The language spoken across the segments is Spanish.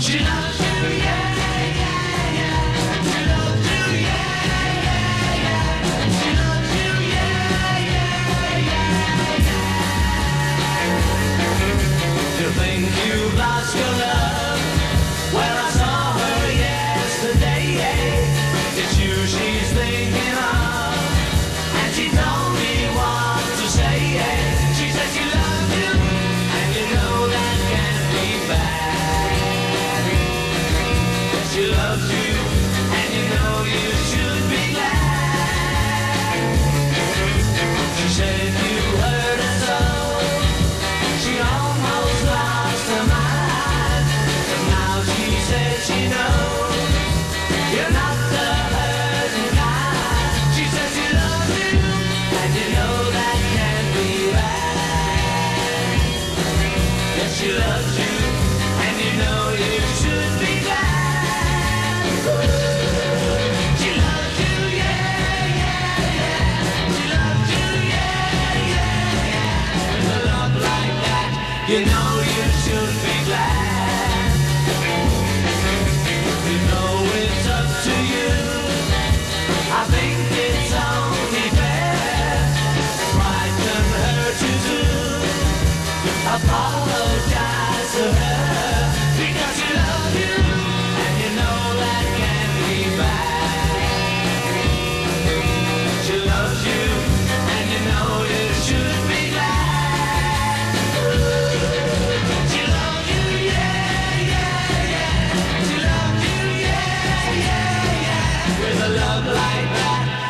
China.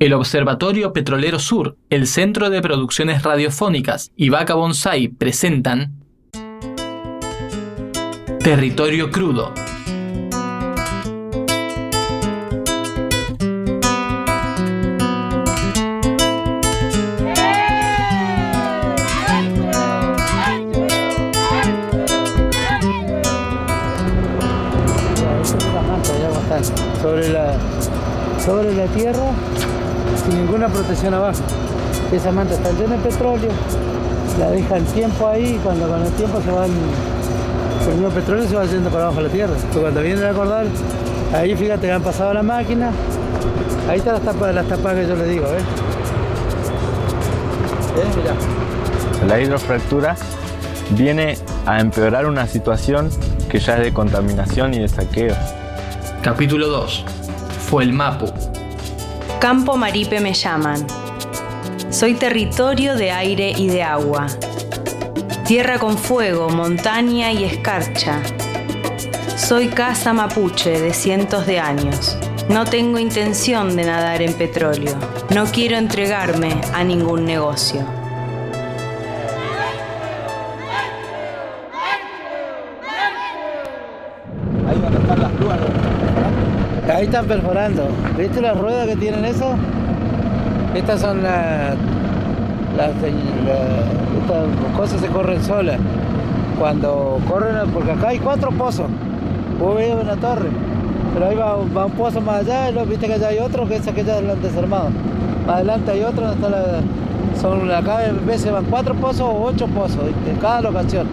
El Observatorio Petrolero Sur, el Centro de Producciones Radiofónicas y Vaca Bonsai presentan Territorio Crudo. Sobre la, sobre la tierra, sin ninguna protección abajo. Esa manta está llena de petróleo, la dejan tiempo ahí y cuando con el tiempo se van, el mismo petróleo se va yendo para abajo de la tierra. Pero cuando viene a acordar, ahí fíjate que han pasado la máquina, ahí están las tapas, las tapas que yo le digo, ¿ves? ¿Ves? Mirá. La hidrofractura viene a empeorar una situación que ya es de contaminación y de saqueo. Capítulo 2. Fue el Mapu. Campo Maripe me llaman. Soy territorio de aire y de agua. Tierra con fuego, montaña y escarcha. Soy casa mapuche de cientos de años. No tengo intención de nadar en petróleo. No quiero entregarme a ningún negocio. Ahí están perforando. ¿Viste las ruedas que tienen eso? Estas son las. las, la- estas cosas se corren solas. Cuando corren, porque acá hay cuatro pozos. Vos una torre. Pero ahí va, un pozo más allá y luego viste que allá hay otro que es aquella del desarmado. Más adelante hay otro donde está la. Son acá a veces van cuatro pozos o ocho pozos en cada locación.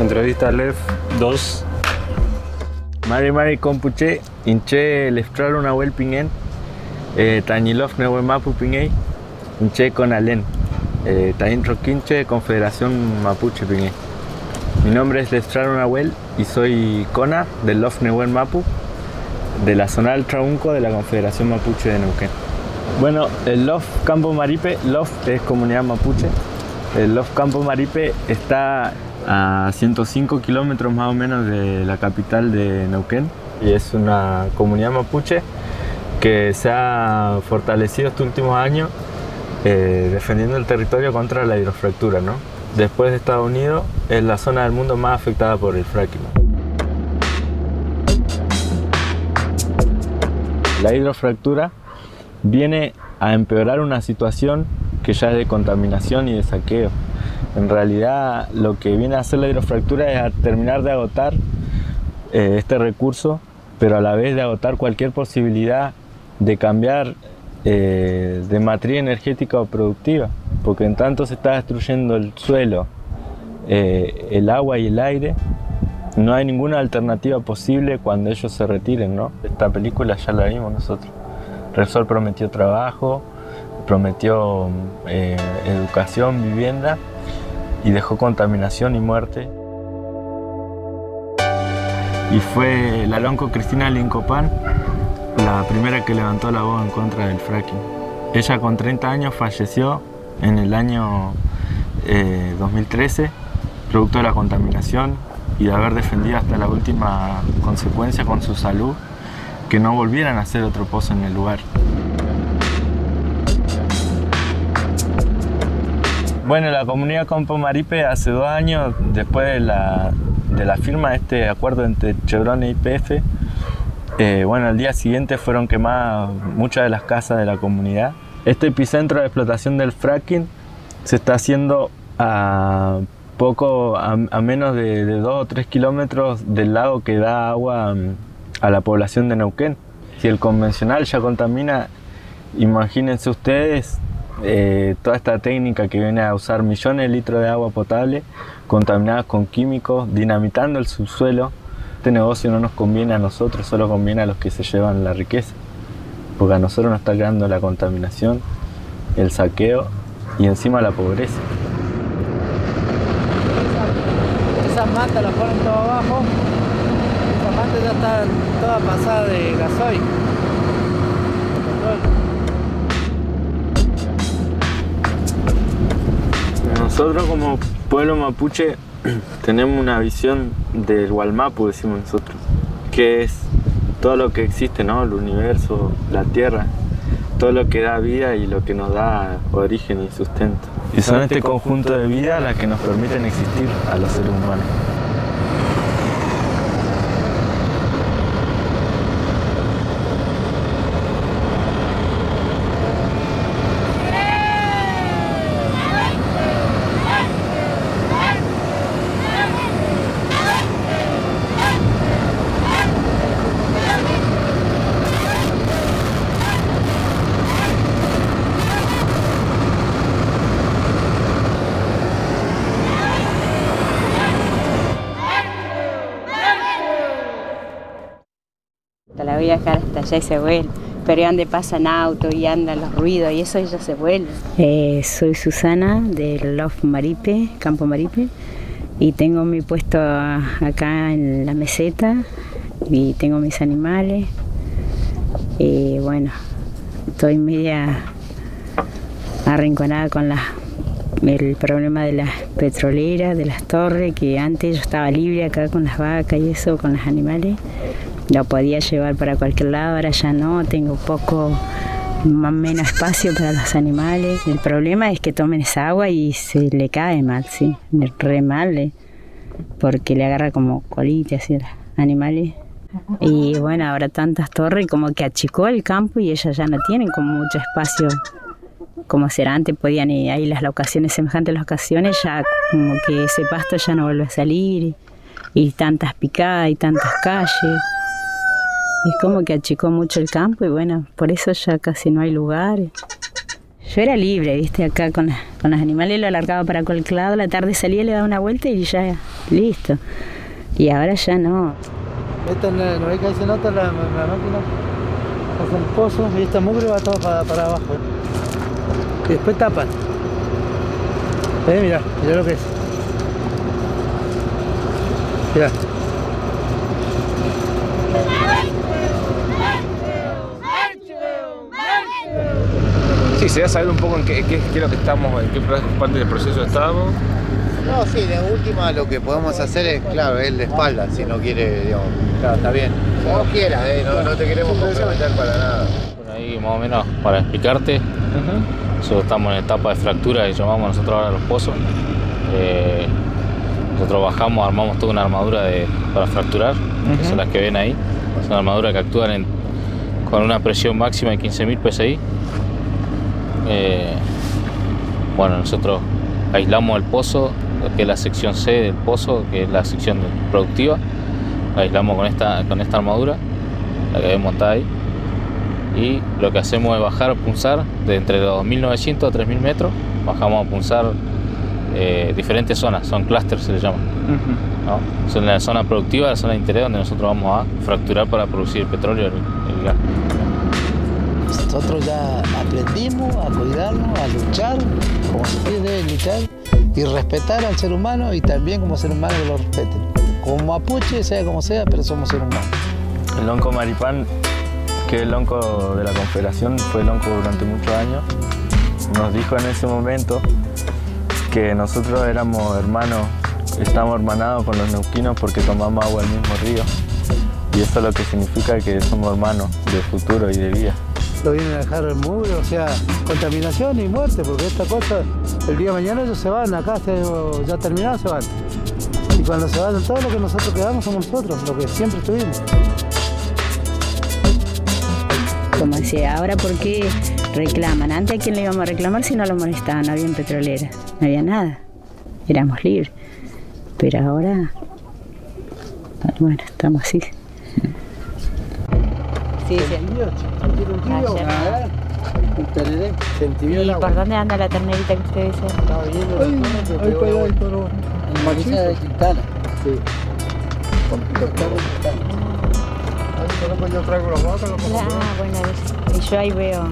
Entrevista LEF 2. Mari Mari Compuche, Inche Leftrar una wel pingen, eh, Tañilov Neue Mapu Pingei, Inche con Alen, eh, Taín Roquinche, Confederación Mapuche Pingei. Mi nombre es Leftrar Nahuel y soy Cona del Lof Neuen Mapu, de la zona del Traunco de la Confederación Mapuche de Neuquén. Bueno, el Lof Campo Maripe, Lof es comunidad mapuche. El Lof Campo Maripe está a 105 kilómetros más o menos de la capital de Neuquén. y es una comunidad mapuche que se ha fortalecido estos últimos años eh, defendiendo el territorio contra la hidrofractura. ¿no? Después de Estados Unidos es la zona del mundo más afectada por el fracking. La hidrofractura viene a empeorar una situación que ya es de contaminación y de saqueo. En realidad lo que viene a hacer la hidrofractura es a terminar de agotar eh, este recurso, pero a la vez de agotar cualquier posibilidad de cambiar eh, de matriz energética o productiva, porque en tanto se está destruyendo el suelo, eh, el agua y el aire, no hay ninguna alternativa posible cuando ellos se retiren, ¿no? Esta película ya la vimos nosotros. Repsol prometió trabajo, prometió eh, educación, vivienda y dejó contaminación y muerte. Y fue la lonco Cristina Lincopan la primera que levantó la voz en contra del fracking. Ella con 30 años falleció en el año 2013, producto de la contaminación y de haber defendido hasta la última consecuencia con su salud que no volvieran a hacer otro pozo en el lugar. Bueno, la comunidad Compo Maripe hace dos años, después de la, de la firma de este acuerdo entre Chevron e IPF, eh, bueno, al día siguiente fueron quemadas muchas de las casas de la comunidad. Este epicentro de explotación del fracking se está haciendo a poco, a, menos de, de 2 o 3 kilómetros del lago que da agua mm, a la población de Neuquén. Si el convencional ya contamina, imagínense ustedes eh, toda esta técnica que viene a usar millones de litros de agua potable contaminadas con químicos, dinamitando el subsuelo. Este negocio no nos conviene a nosotros, solo conviene a los que se llevan la riqueza, porque a nosotros nos está creando la contaminación, el saqueo y encima la pobreza. Esas matas las ponen todo abajo, esas matas ya están todas pasadas de gasoil. Nosotros como pueblo mapuche tenemos una visión del Walmapu, decimos nosotros, que es todo lo que existe, ¿no? El universo, la tierra, todo lo que da vida y lo que nos da origen y sustento. Y son este conjunto de vida las que nos permiten existir a los seres humanos. La voy a dejar hasta allá y se vuelve. Pero donde pasan autos y andan los ruidos y eso ella se vuelve. Eh, soy Susana del Love Maripe, Campo Maripe, y tengo mi puesto acá en la meseta y tengo mis animales. Y bueno, estoy media arrinconada con el problema de las petroleras, de las torres, que antes yo estaba libre acá con las vacas y eso, con los animales lo podía llevar para cualquier lado, ahora ya no, tengo poco menos espacio para los animales. El problema es que tomen esa agua y se le cae mal, sí, re mal, eh, porque le agarra como colitas a los animales. Y bueno, ahora tantas torres, como que achicó el campo y ellas ya no tienen como mucho espacio como será antes, podían ir ahí las locaciones semejantes locaciones, ya como que ese pasto ya no vuelve a salir y tantas picadas y tantas calles. Es como que achicó mucho el campo y bueno, por eso ya casi no hay lugares. Yo era libre, viste, acá con, con los animales lo alargaba para cualquier lado, la tarde salía, le daba una vuelta y ya, listo. Y ahora ya no. Esta no ve que se nota la, la máquina. Hace el pozo y esta mugre va todo para, para abajo. Y después tapan. Eh, mira, mira lo que es. Mira. Sí, se da saber un poco en qué, qué, qué es lo que estamos, en qué parte del proceso estamos. No, sí, de última lo que podemos hacer es, claro, es de espalda, si no quiere, digamos, Claro, está bien. Como quieras, eh, no, no te queremos comprometer para nada. Bueno, ahí más o menos para explicarte, nosotros estamos en etapa de fractura que llamamos nosotros ahora los pozos. Eh, nosotros bajamos, armamos toda una armadura de- para fracturar, que son las que ven ahí. Es una armadura que actúan en- con una presión máxima de 15.000 psi. Eh, bueno, nosotros aislamos el pozo, que es la sección C del pozo, que es la sección productiva. La aislamos con esta, con esta armadura, la que montada ahí. Y lo que hacemos es bajar, punzar de entre los 2.900 a 3.000 metros. Bajamos a punzar eh, diferentes zonas, son clusters se le llama. ¿no? Son la zona productiva, la zona de interés donde nosotros vamos a fracturar para producir el petróleo y el, el gas. Nosotros ya aprendimos a cuidarnos, a luchar, como se debe luchar, y respetar al ser humano y también como ser humano que lo respeten. Como mapuche, sea como sea, pero somos seres humanos. El lonco Maripán, que es el lonco de la Confederación, fue lonco durante muchos años, nos dijo en ese momento que nosotros éramos hermanos, estamos hermanados con los neuquinos porque tomamos agua del mismo río. Y eso es lo que significa que somos hermanos de futuro y de vida. Lo vienen a dejar el mugre, o sea, contaminación y muerte, porque esta cosa, el día de mañana ellos se van, acá se- ya terminados se van. Y cuando se van, todo lo que nosotros quedamos somos nosotros, lo que siempre estuvimos. Como decía, ahora por qué reclaman. Antes a quién le íbamos a reclamar si no lo molestaban, no había petroleras, no había nada. Éramos libres. Pero ahora, bueno, estamos así. Sí, sí. Se entibió el ¿Y por dónde anda la ternerita que usted dice? Estaba viendo el toro. En Marisa de Quintana. Sí. yo traigo las vacas, Ah, bueno, es- y yo ahí veo.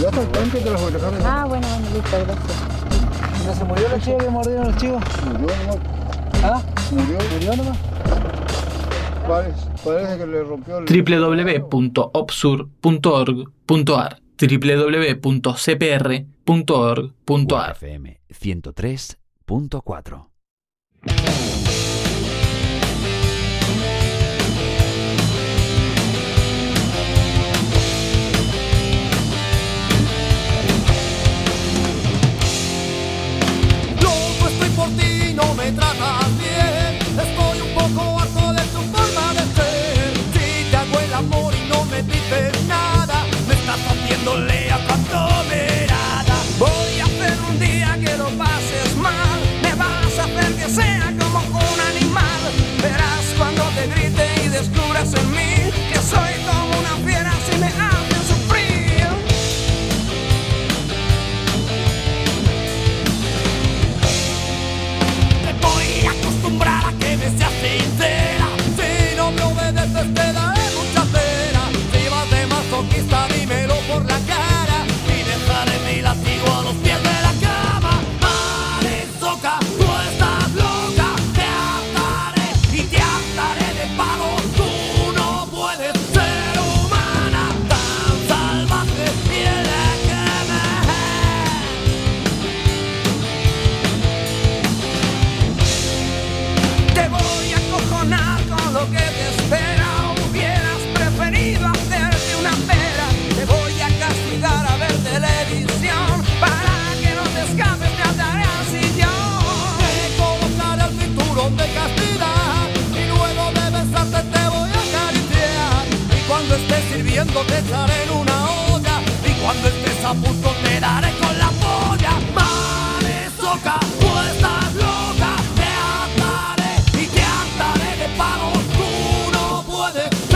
Ya está el tanque de las voy a dejar. Ah, bueno, bueno, listo, gracias. ¿No se murió la chiva que mordieron los chivos? Murió nomás. ¿Ah? Murió. ¿Murió nomás? Parece, parece que le rompió el. www.opsur.org.ar www.cpr.org.ar FM 103.4. no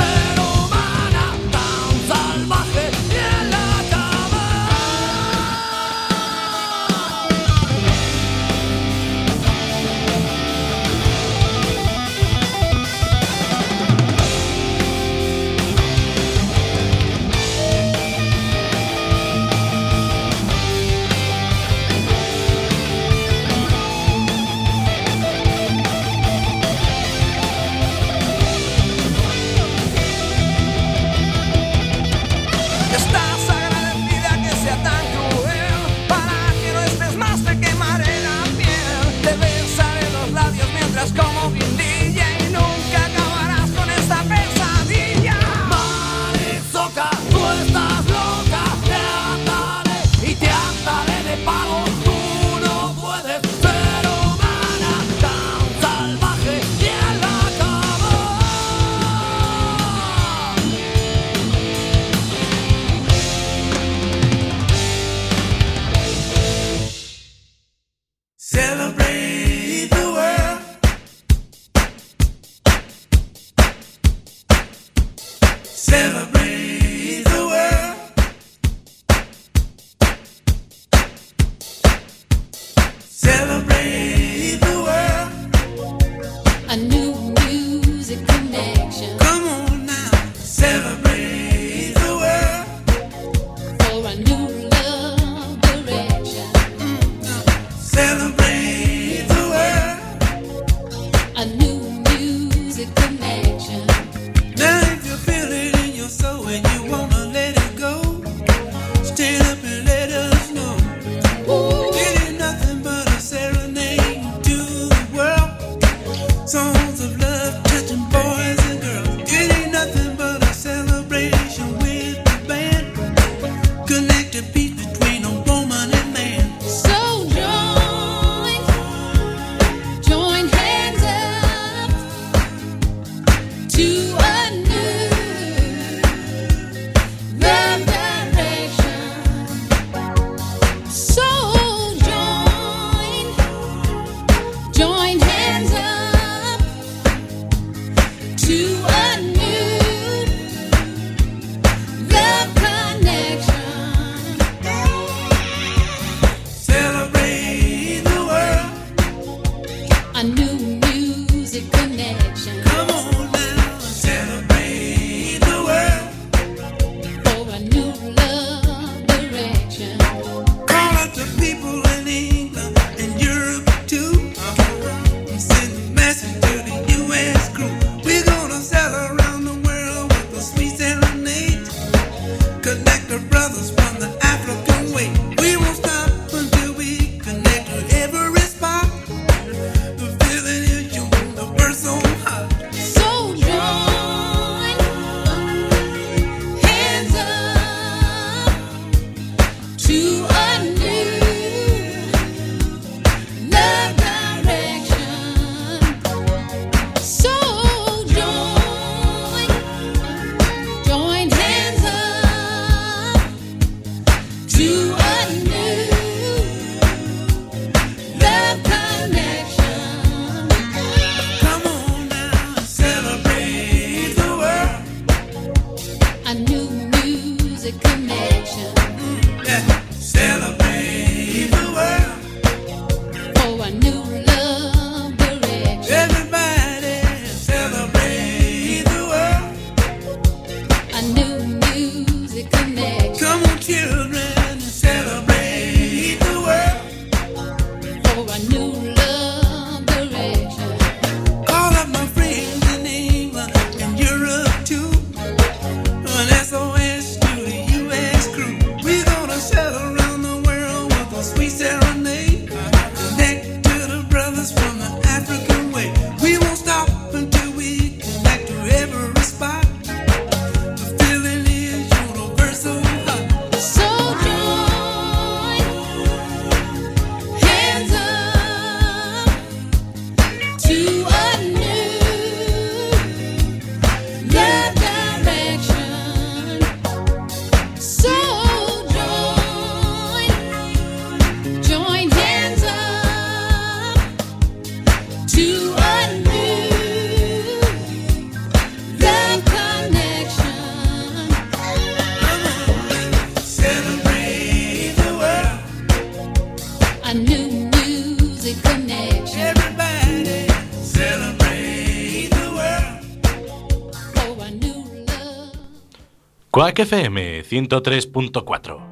Quack FM 103.4.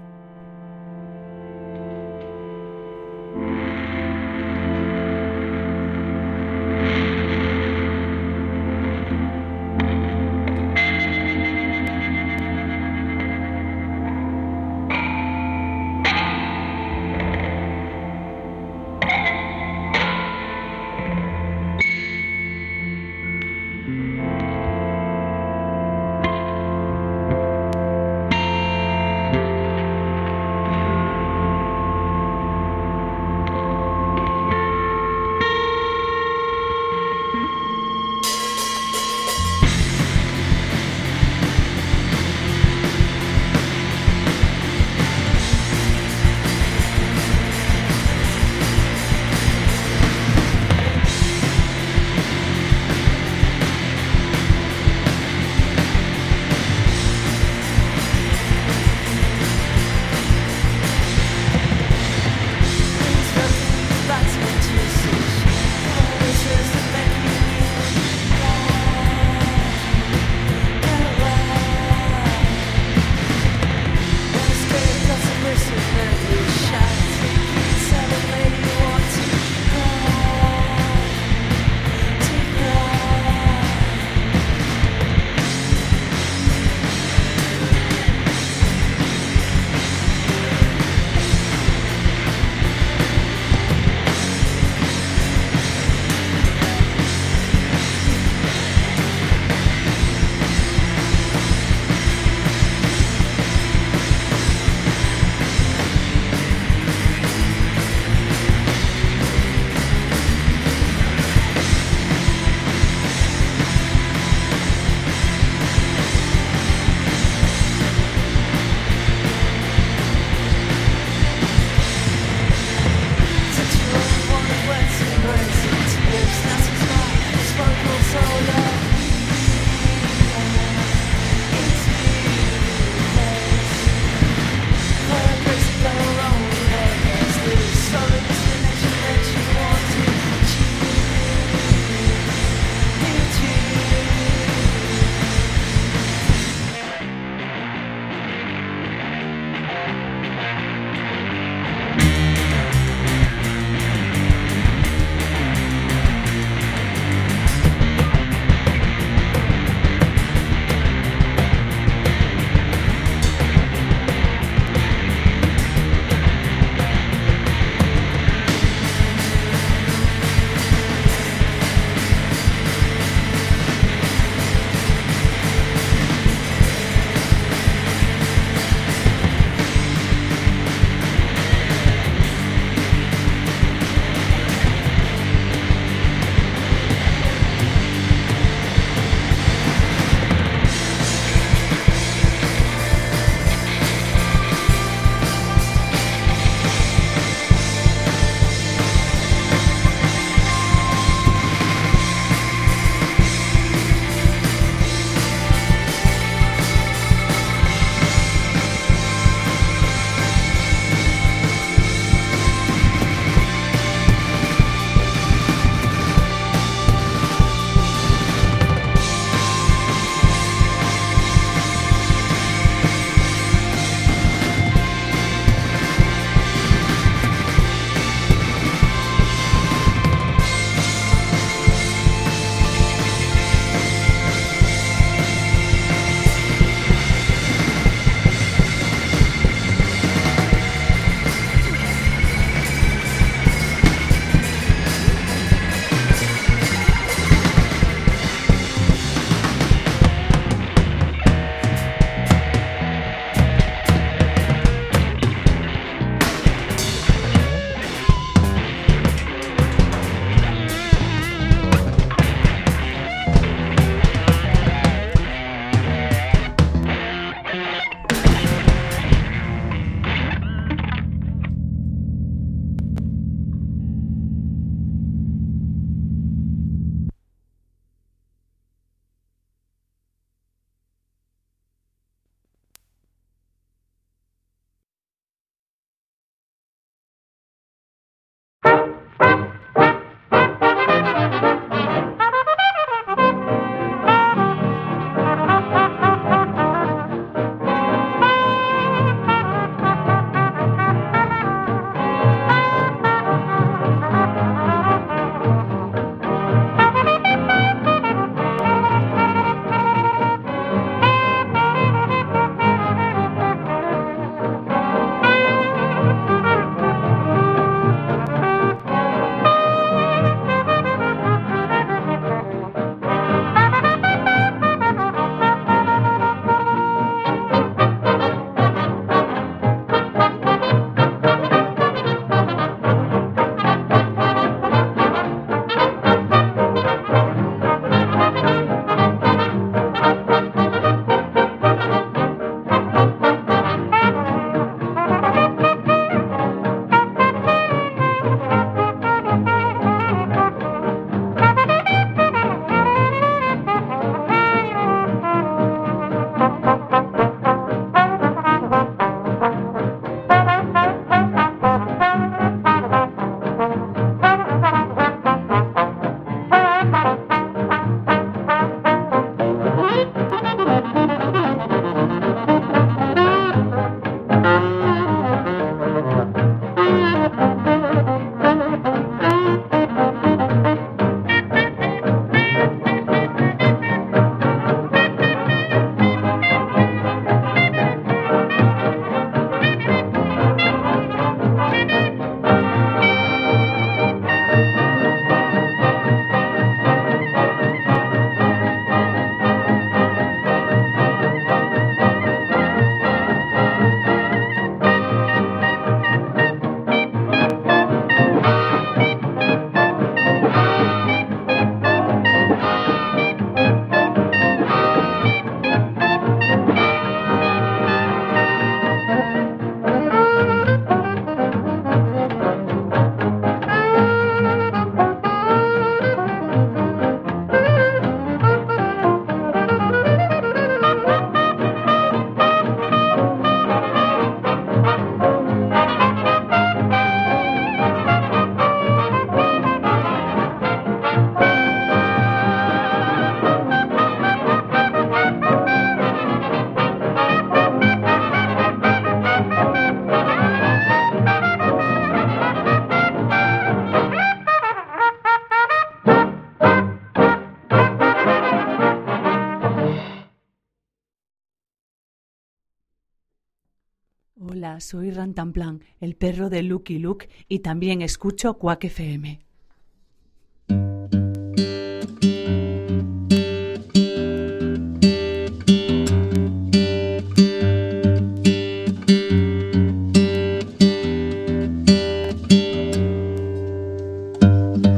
soy Rantanplan, el perro de Lucky Luke, y también escucho Quack FM.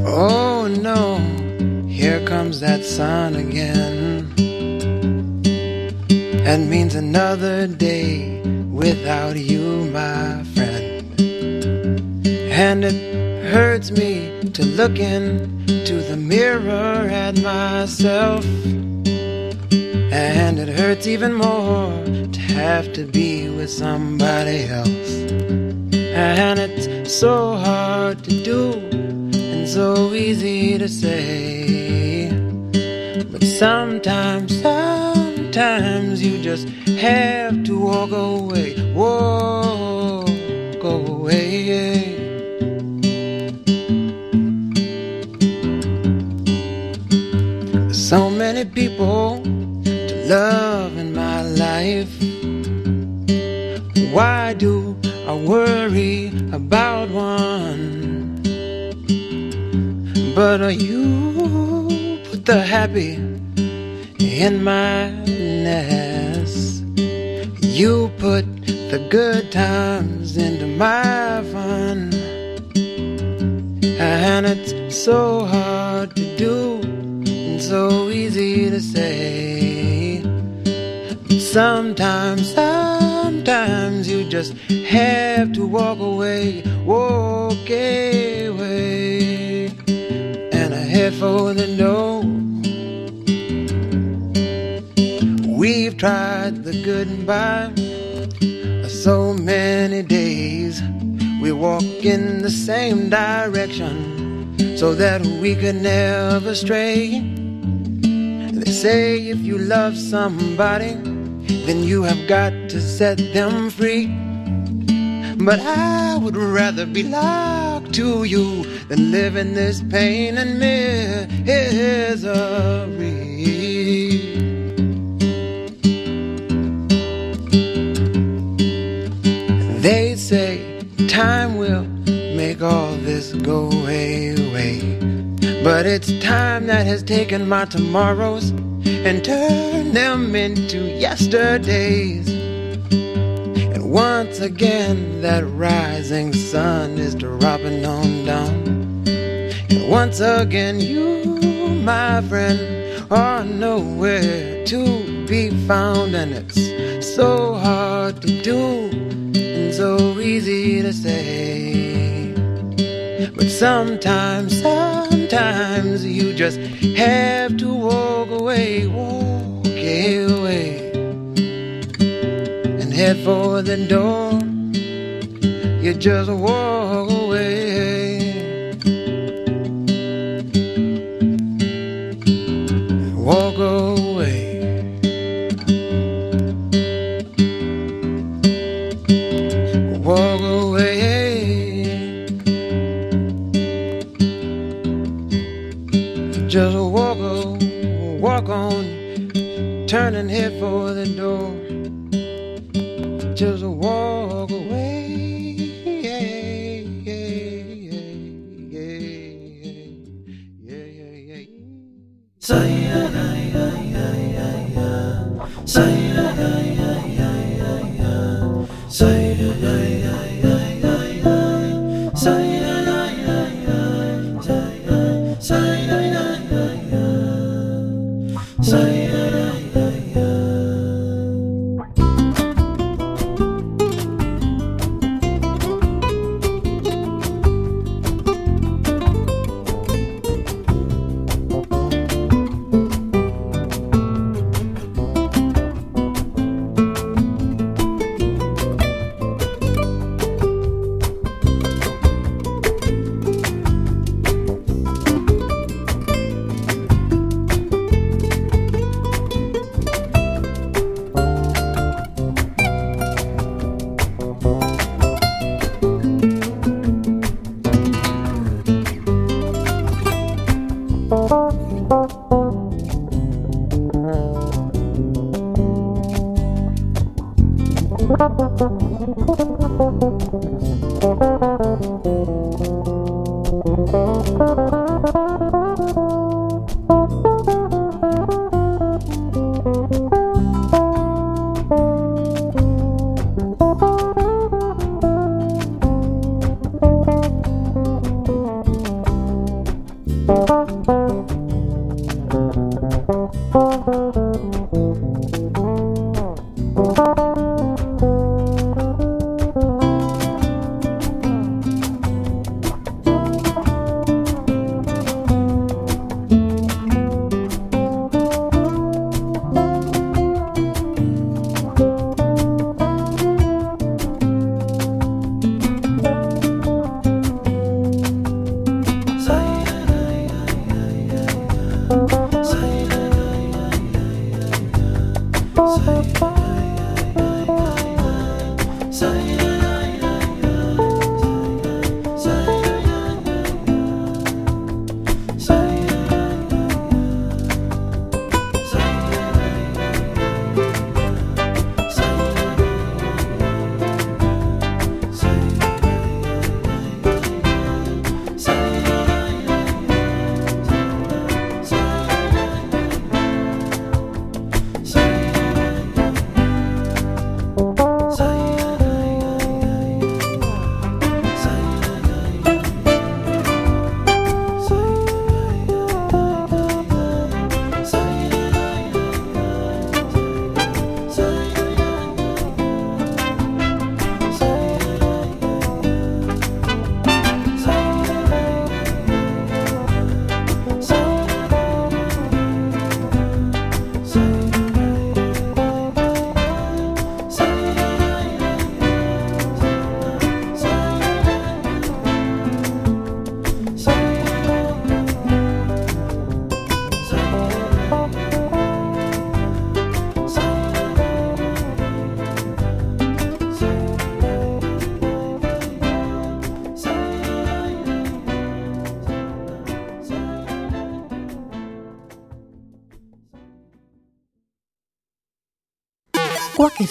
Oh no, here comes that sun again. That means another day without you, my friend. And it hurts me to look into the mirror at myself. And it hurts even more to have to be with somebody else. And it's so hard to do and so easy to say. But sometimes, sometimes you just have to walk away. Walk away. There's so many people to love in my life. Why do I worry about one? But you put the happy in my nest? You put the good times into my fun. And it's so hard to do and so easy to say. Sometimes, sometimes you just have to walk away, walk away, and I head for the door. Tried the goodbye so many days. We walk in the same direction so that we could never stray. They say if you love somebody, then you have got to set them free. But I would rather be locked to you than live in this pain and misery. Time will make all this go away. But it's time that has taken my tomorrows and turned them into yesterdays. And once again, that rising sun is dropping on down. And once again, you, my friend, are nowhere to be found. And it's so hard to do easy to say. But sometimes, sometimes you just have to walk away, walk away, and head for the door. You just walk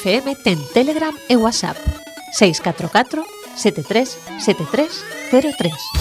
FM ten Telegram e WhatsApp. 644 73 7303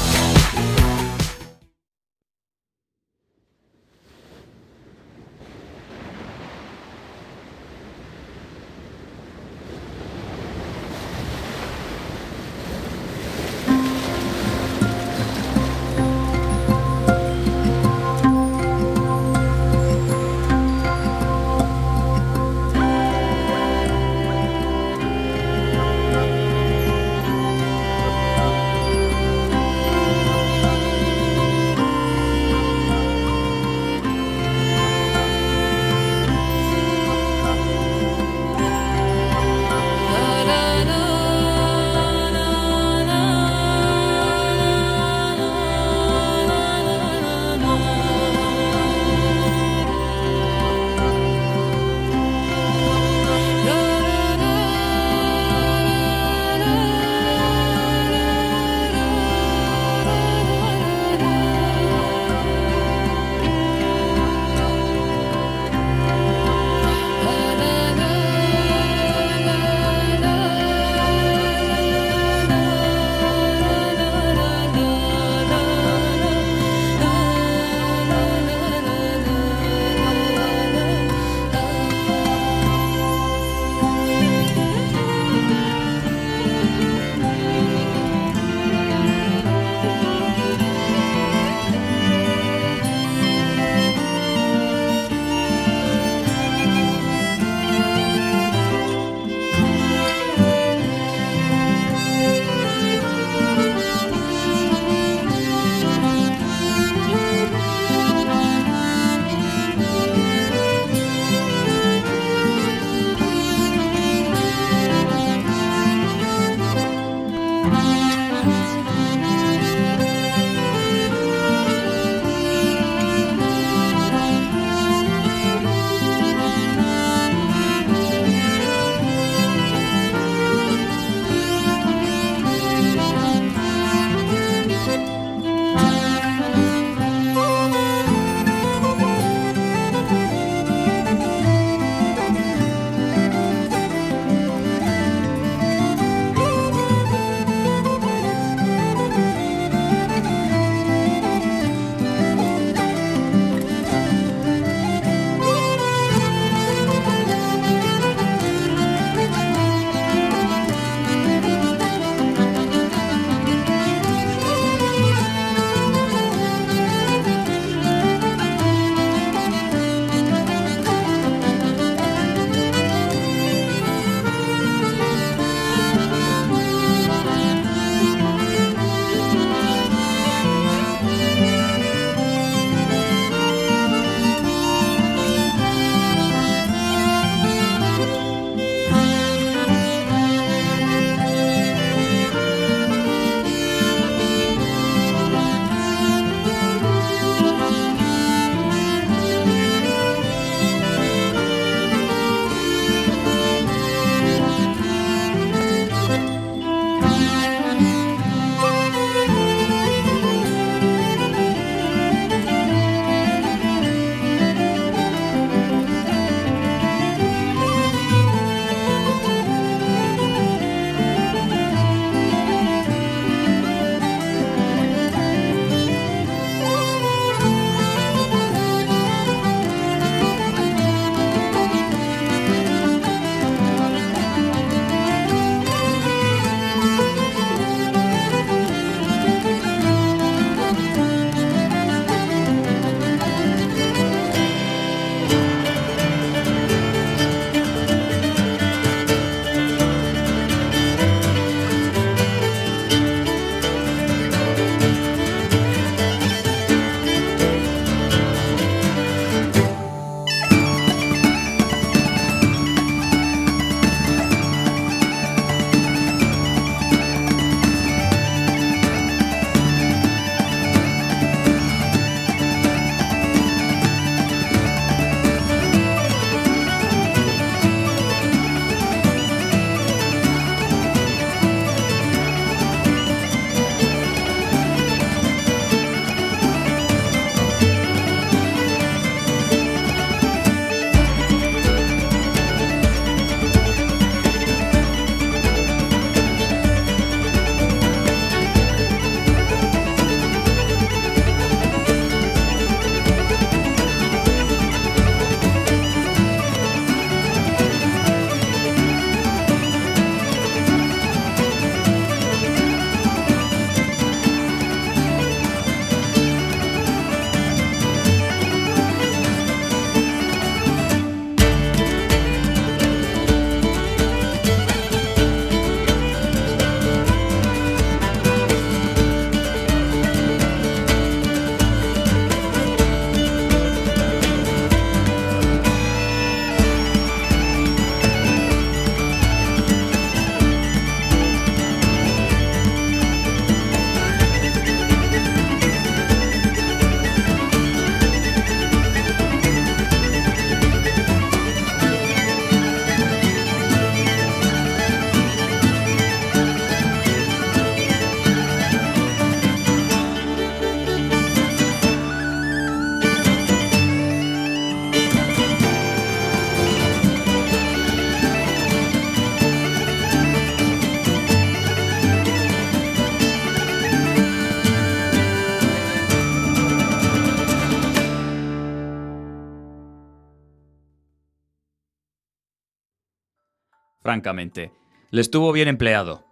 francamente. Le estuvo bien empleado.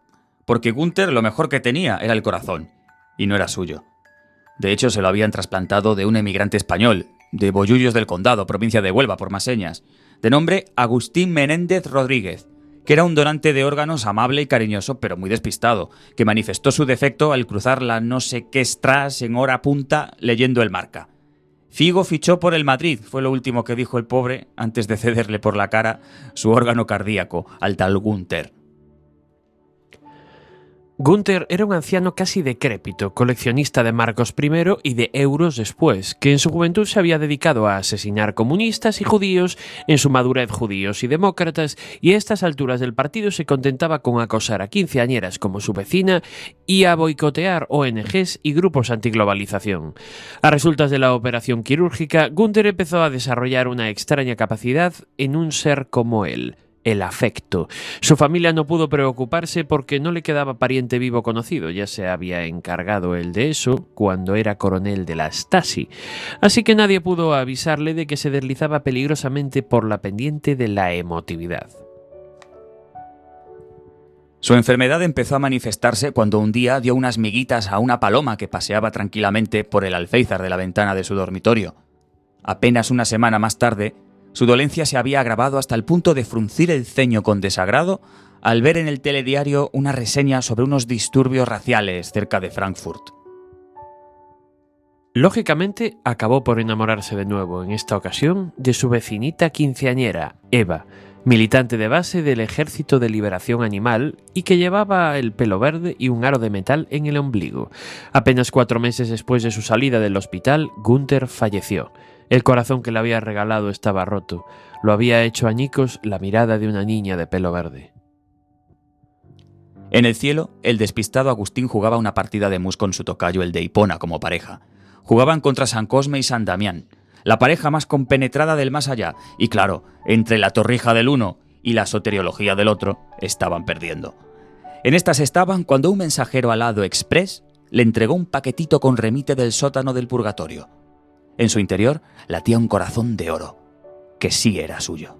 Porque Gunther lo mejor que tenía era el corazón, y no era suyo. De hecho, se lo habían trasplantado de un emigrante español, de Bollullos del Condado, provincia de Huelva, por más señas, de nombre Agustín Menéndez Rodríguez, que era un donante de órganos amable y cariñoso, pero muy despistado, que manifestó su defecto al cruzar la no sé qué stras en hora punta leyendo el marca. Figo fichó por el Madrid, fue lo último que dijo el pobre antes de cederle por la cara su órgano cardíaco al tal Gunther. Gunther era un anciano casi decrépito, coleccionista de marcos primero y de euros después, que en su juventud se había dedicado a asesinar comunistas y judíos, en su madurez judíos y demócratas, y a estas alturas del partido se contentaba con acosar a quinceañeras como su vecina y a boicotear ONGs y grupos antiglobalización. A resultas de la operación quirúrgica, Gunther empezó a desarrollar una extraña capacidad en un ser como él el afecto. Su familia no pudo preocuparse porque no le quedaba pariente vivo conocido, ya se había encargado él de eso cuando era coronel de la Stasi. Así que nadie pudo avisarle de que se deslizaba peligrosamente por la pendiente de la emotividad. Su enfermedad empezó a manifestarse cuando un día dio unas miguitas a una paloma que paseaba tranquilamente por el alféizar de la ventana de su dormitorio. Apenas una semana más tarde, su dolencia se había agravado hasta el punto de fruncir el ceño con desagrado al ver en el telediario una reseña sobre unos disturbios raciales cerca de Frankfurt. Lógicamente, acabó por enamorarse de nuevo, en esta ocasión, de su vecinita quinceañera, Eva, militante de base del Ejército de Liberación Animal y que llevaba el pelo verde y un aro de metal en el ombligo. Apenas cuatro meses después de su salida del hospital, Gunther falleció. El corazón que le había regalado estaba roto. Lo había hecho añicos la mirada de una niña de pelo verde. En el cielo, el despistado Agustín jugaba una partida de mus con su tocayo, el de Hipona, como pareja. Jugaban contra San Cosme y San Damián, la pareja más compenetrada del más allá, y claro, entre la torrija del uno y la soteriología del otro, estaban perdiendo. En estas estaban cuando un mensajero alado express le entregó un paquetito con remite del sótano del purgatorio. En su interior latía un corazón de oro, que sí era suyo.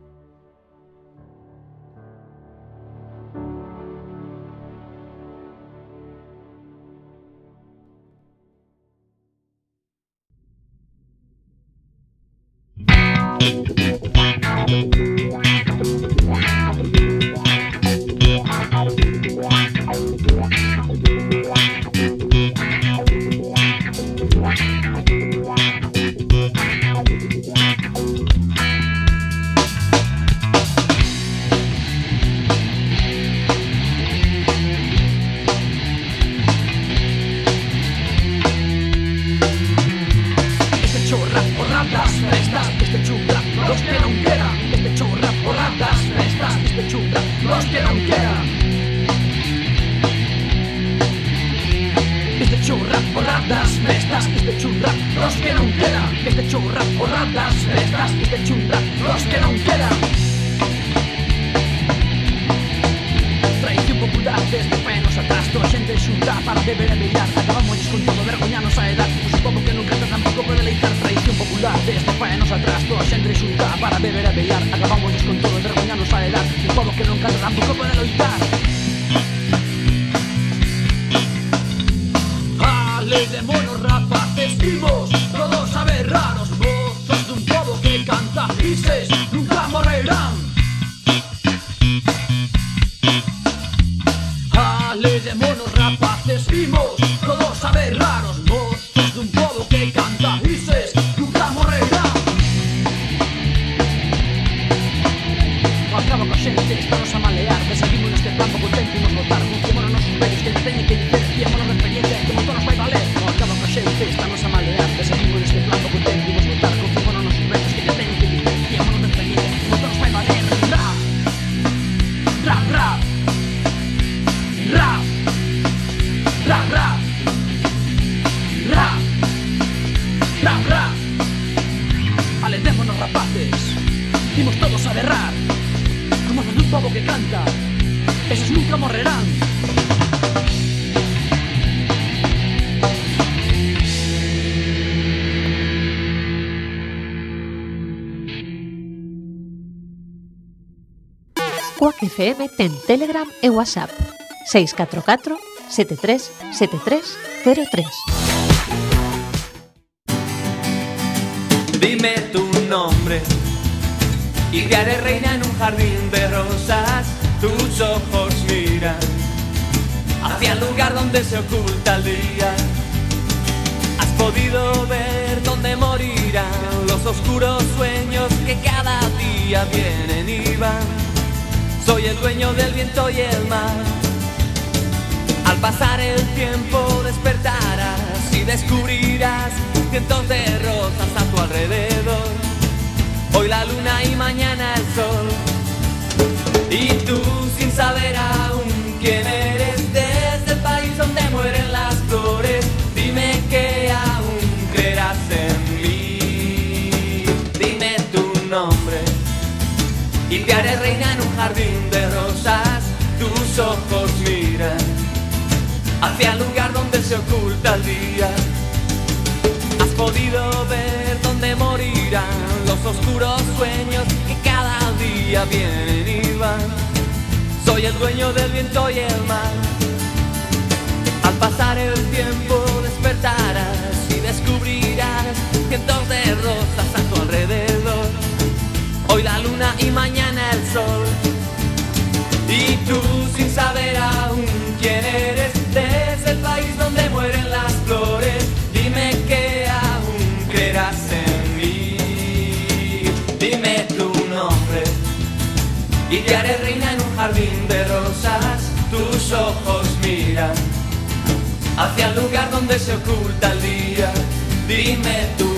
Este churra, porradas festas este churra, los que non queda. Este churra, borradas, festas este churra, los que non queda. Traición popular desde penos atrás Toda xente xunta para beber e beirar Acabamos con todo vergoñanos a edad Pois supongo que nunca está tampouco para deleitar. Traición popular desde penos atrás Toda xente xunta para beber e beirar Canta tampouco pode loitar Ale de monos rapaces vivos WhatsApp 644 73 73 03. Dime tu nombre y te haré reina en un jardín de rosas. Tus ojos miran hacia el lugar donde se oculta el día. Has podido ver dónde morirán los oscuros sueños que cada día vienen y van. Soy el dueño del viento y el mar. Al pasar el tiempo despertarás y descubrirás cientos de rosas a tu alrededor. Hoy la luna y mañana el sol. Y tú sin saber aún quién eres desde el país donde mueren las y te haré reina en un jardín de rosas. Tus ojos miran hacia el lugar donde se oculta el día. Has podido ver dónde morirán los oscuros sueños que cada día vienen y van. Soy el dueño del viento y el mar. Al pasar el tiempo despertarás y descubrirás cientos de rosas a tu alrededor. Hoy la luna y mañana el sol. Y tú sin saber aún quién eres desde el país donde mueren las flores. Dime que aún creerás en mí. Dime tu nombre y te haré reina en un jardín de rosas. Tus ojos miran hacia el lugar donde se oculta el día. Dime tu nombre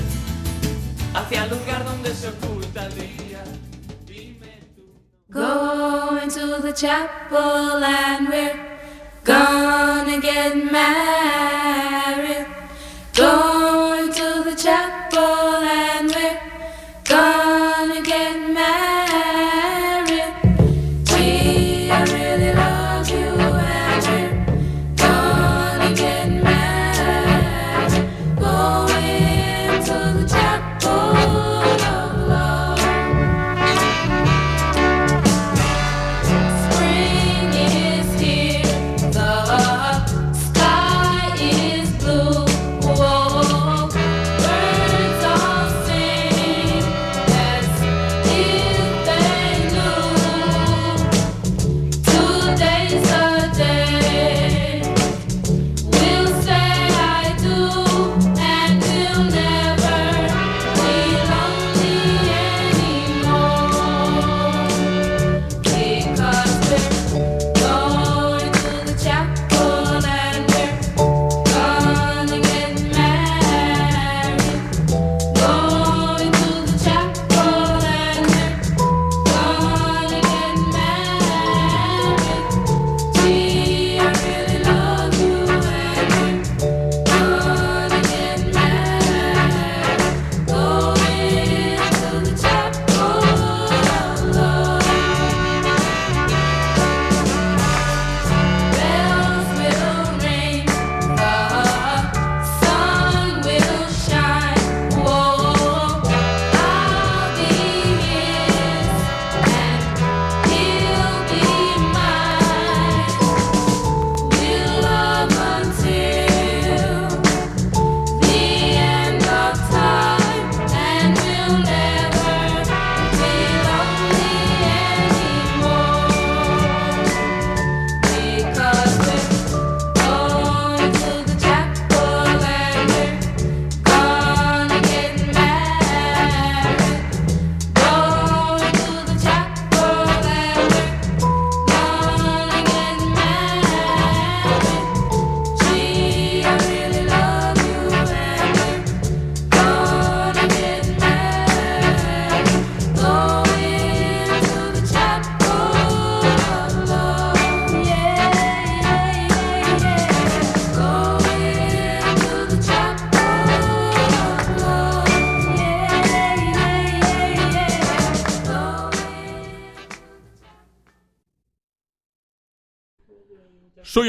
hacia el lugar donde se oculta el día. Going to the chapel and we're gonna get married. Going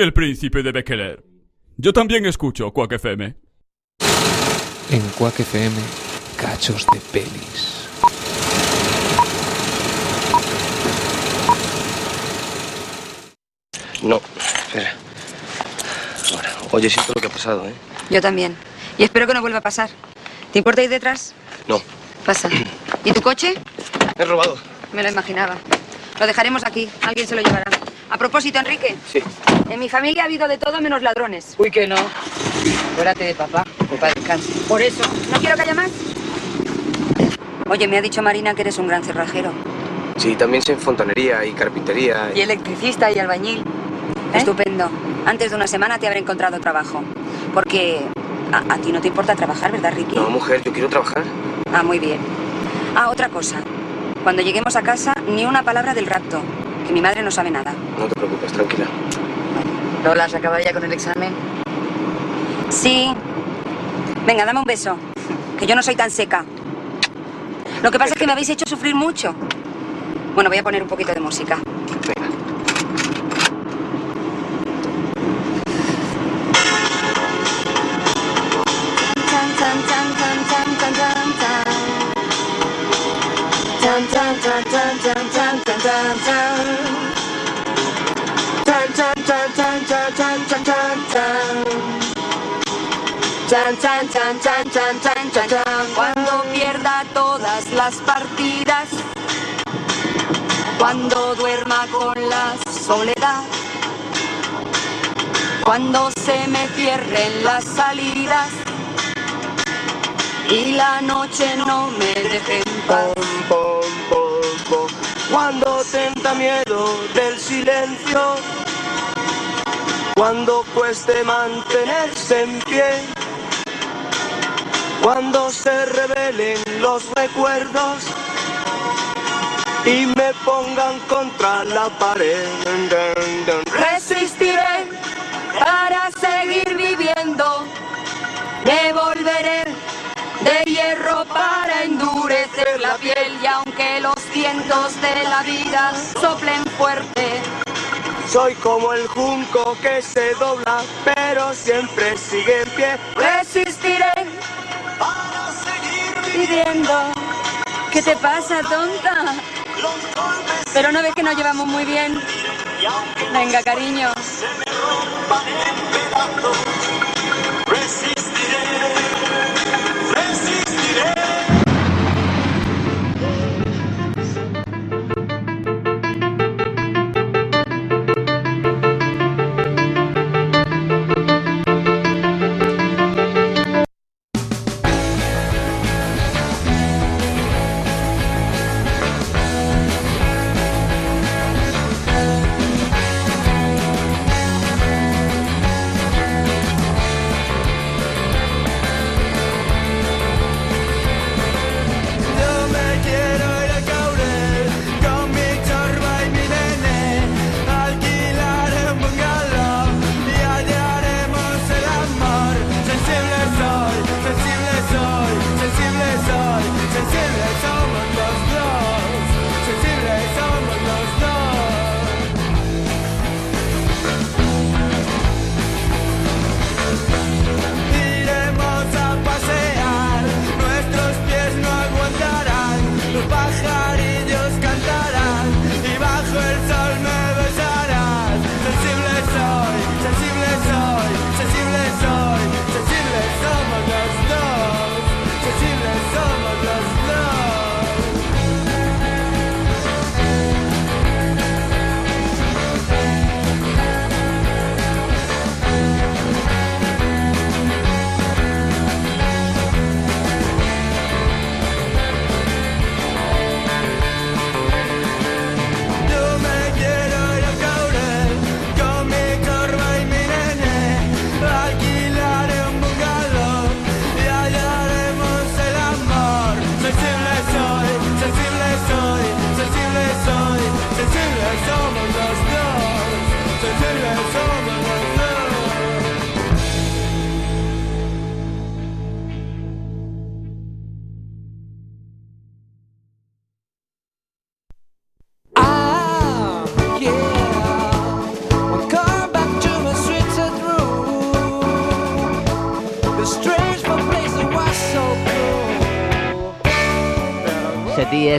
el príncipe de Bekeler. Yo también escucho Quack FM. En Quack FM, cachos de pelis. No, espera. Ahora, oye, siento lo que ha pasado, ¿eh? Yo también. Y espero que no vuelva a pasar. ¿Te importa ir detrás? No, Pasa. ¿Y tu coche? he robado. Me lo imaginaba. Lo dejaremos aquí. Alguien se lo llevará. A propósito, Enrique. Sí. En mi familia ha habido de todo menos ladrones. Uy, que no. Acuérdate de papá. Papá descanse. Por eso. No quiero que haya más. Oye, me ha dicho Marina que eres un gran cerrajero. Sí, también sé en fontanería y carpintería. Y electricista y albañil. Estupendo. Antes de una semana te habré encontrado trabajo. Porque a, a ti no te importa trabajar, ¿verdad, Ricky? No, mujer, yo quiero trabajar. Ah, muy bien. Ah, otra cosa. Cuando lleguemos a casa, ni una palabra del rapto. Que mi madre no sabe nada. No te preocupes, tranquila. Lola, ¿has acabado ya con el examen? Sí. Venga, dame un beso. Que yo no soy tan seca. Lo que pasa es que me habéis hecho sufrir mucho. Bueno, voy a poner un poquito de música. Tan, Cuando pierda todas las partidas, cuando duerma con la soledad, cuando se me cierren las salidas y la noche no me deje en paz. Cuando tenta miedo del silencio, cuando cueste mantenerse en pie, cuando se revelen los recuerdos y me pongan contra la pared. Resistiré para seguir viviendo. Me volveré de hierro para endurecer la piel y aunque los vientos de la vida soplen fuerte, Soy como el junco que se dobla, pero siempre sigue en pie. resistiré viviendo. ¿Qué te pasa, tonta? Pero no ves que nos llevamos muy bien. Venga, cariño. ti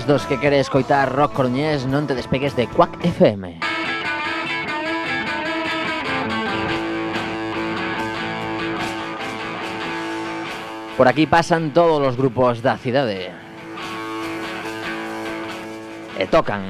Tes dos que queres coitar rock coruñés, non te despegues de Quack FM. Por aquí pasan todos os grupos da cidade. E tocan